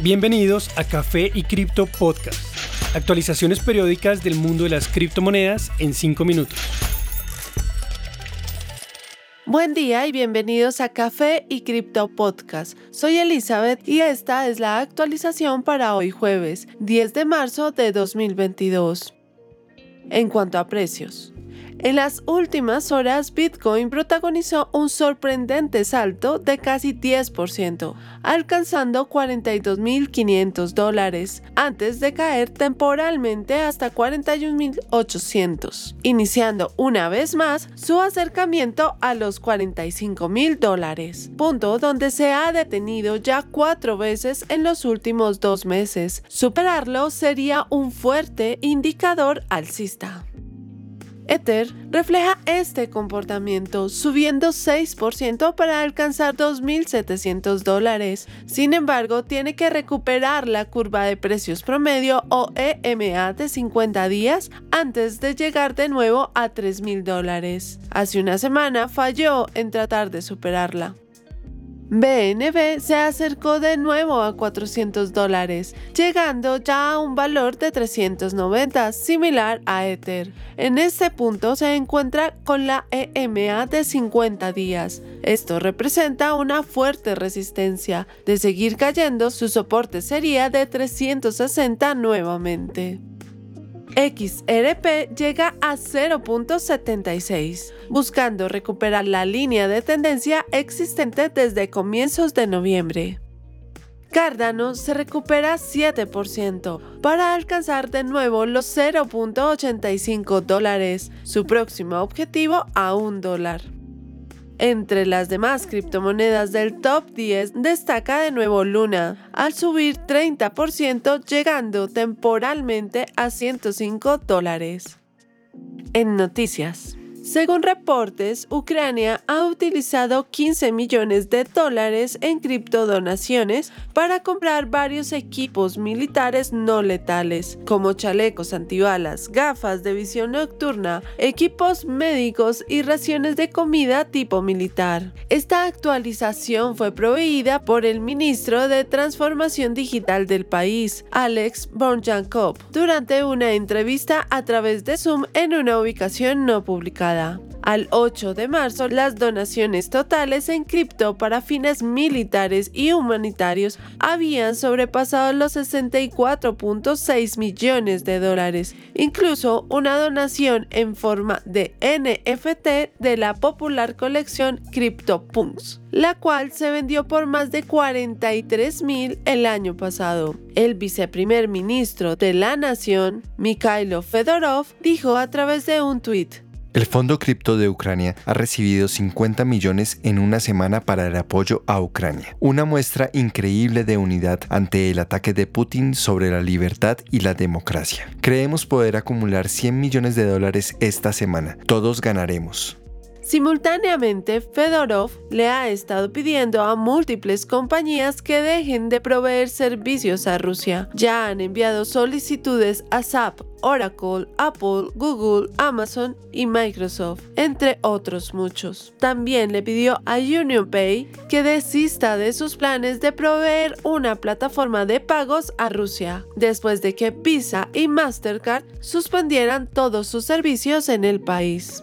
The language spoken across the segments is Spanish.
Bienvenidos a Café y Cripto Podcast. Actualizaciones periódicas del mundo de las criptomonedas en 5 minutos. Buen día y bienvenidos a Café y Cripto Podcast. Soy Elizabeth y esta es la actualización para hoy jueves, 10 de marzo de 2022. En cuanto a precios, en las últimas horas, Bitcoin protagonizó un sorprendente salto de casi 10%, alcanzando 42.500 dólares, antes de caer temporalmente hasta 41.800, iniciando una vez más su acercamiento a los 45.000 dólares, punto donde se ha detenido ya cuatro veces en los últimos dos meses. Superarlo sería un fuerte indicador alcista. Ether refleja este comportamiento, subiendo 6% para alcanzar 2.700 dólares. Sin embargo, tiene que recuperar la curva de precios promedio o EMA de 50 días antes de llegar de nuevo a 3.000 dólares. Hace una semana falló en tratar de superarla. BNB se acercó de nuevo a 400 dólares, llegando ya a un valor de 390, similar a Ether. En este punto se encuentra con la EMA de 50 días. Esto representa una fuerte resistencia. De seguir cayendo, su soporte sería de 360 nuevamente. XRP llega a 0.76, buscando recuperar la línea de tendencia existente desde comienzos de noviembre. Cardano se recupera 7% para alcanzar de nuevo los 0.85 dólares, su próximo objetivo a un dólar. Entre las demás criptomonedas del top 10 destaca de nuevo Luna, al subir 30% llegando temporalmente a 105 dólares. En noticias. Según reportes, Ucrania ha utilizado 15 millones de dólares en criptodonaciones para comprar varios equipos militares no letales, como chalecos antibalas, gafas de visión nocturna, equipos médicos y raciones de comida tipo militar. Esta actualización fue proveída por el ministro de Transformación Digital del país, Alex Borjankov, durante una entrevista a través de Zoom en una ubicación no publicada. Al 8 de marzo, las donaciones totales en cripto para fines militares y humanitarios habían sobrepasado los 64.6 millones de dólares. Incluso una donación en forma de NFT de la popular colección CryptoPunks, la cual se vendió por más de 43 mil el año pasado. El viceprimer ministro de la nación, Mikhailo Fedorov, dijo a través de un tuit, el Fondo Cripto de Ucrania ha recibido 50 millones en una semana para el apoyo a Ucrania, una muestra increíble de unidad ante el ataque de Putin sobre la libertad y la democracia. Creemos poder acumular 100 millones de dólares esta semana. Todos ganaremos. Simultáneamente, Fedorov le ha estado pidiendo a múltiples compañías que dejen de proveer servicios a Rusia. Ya han enviado solicitudes a SAP, Oracle, Apple, Google, Amazon y Microsoft, entre otros muchos. También le pidió a UnionPay que desista de sus planes de proveer una plataforma de pagos a Rusia, después de que Visa y Mastercard suspendieran todos sus servicios en el país.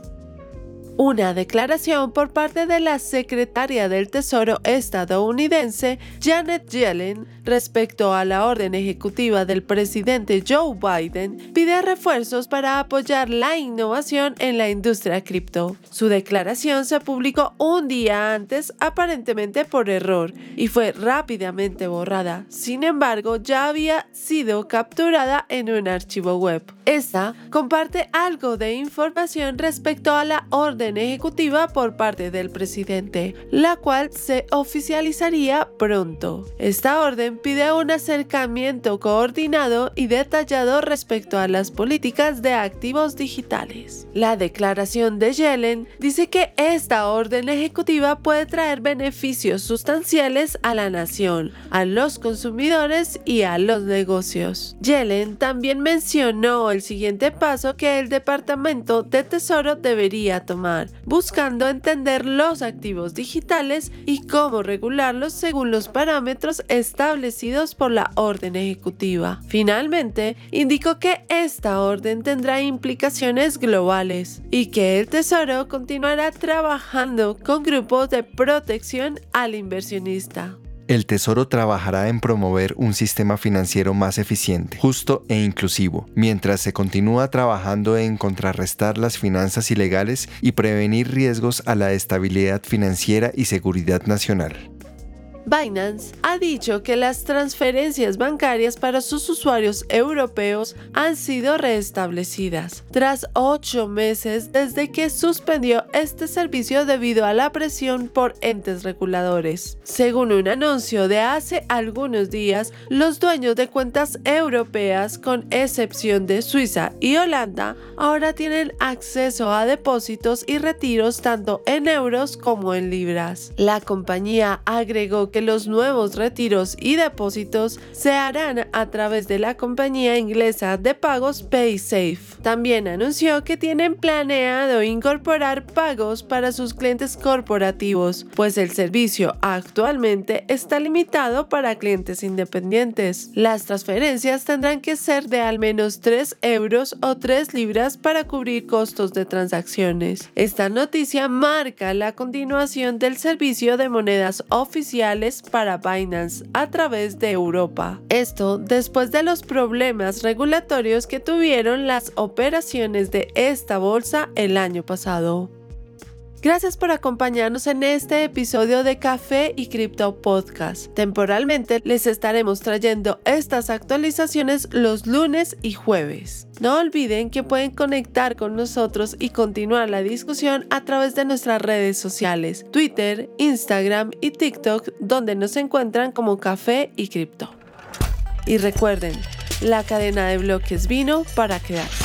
Una declaración por parte de la secretaria del Tesoro estadounidense Janet Yellen respecto a la orden ejecutiva del presidente Joe Biden pide refuerzos para apoyar la innovación en la industria cripto. Su declaración se publicó un día antes aparentemente por error y fue rápidamente borrada. Sin embargo, ya había sido capturada en un archivo web. Esta comparte algo de información respecto a la orden ejecutiva por parte del presidente, la cual se oficializaría pronto. Esta orden pide un acercamiento coordinado y detallado respecto a las políticas de activos digitales. La declaración de Yellen dice que esta orden ejecutiva puede traer beneficios sustanciales a la nación, a los consumidores y a los negocios. Yellen también mencionó el siguiente paso que el Departamento de Tesoro debería tomar, buscando entender los activos digitales y cómo regularlos según los parámetros establecidos por la orden ejecutiva. Finalmente, indicó que esta orden tendrá implicaciones globales y que el Tesoro continuará trabajando con grupos de protección al inversionista. El Tesoro trabajará en promover un sistema financiero más eficiente, justo e inclusivo, mientras se continúa trabajando en contrarrestar las finanzas ilegales y prevenir riesgos a la estabilidad financiera y seguridad nacional. Binance ha dicho que las transferencias bancarias para sus usuarios europeos han sido restablecidas tras ocho meses desde que suspendió este servicio debido a la presión por entes reguladores. Según un anuncio de hace algunos días, los dueños de cuentas europeas, con excepción de Suiza y Holanda, ahora tienen acceso a depósitos y retiros tanto en euros como en libras. La compañía agregó que los nuevos retiros y depósitos se harán a través de la compañía inglesa de pagos PaySafe. También anunció que tienen planeado incorporar pagos para sus clientes corporativos, pues el servicio actualmente está limitado para clientes independientes. Las transferencias tendrán que ser de al menos 3 euros o 3 libras para cubrir costos de transacciones. Esta noticia marca la continuación del servicio de monedas oficiales para Binance a través de Europa. Esto después de los problemas regulatorios que tuvieron las operaciones de esta bolsa el año pasado. Gracias por acompañarnos en este episodio de Café y Cripto Podcast. Temporalmente les estaremos trayendo estas actualizaciones los lunes y jueves. No olviden que pueden conectar con nosotros y continuar la discusión a través de nuestras redes sociales, Twitter, Instagram y TikTok, donde nos encuentran como Café y Cripto. Y recuerden, la cadena de bloques vino para quedarse.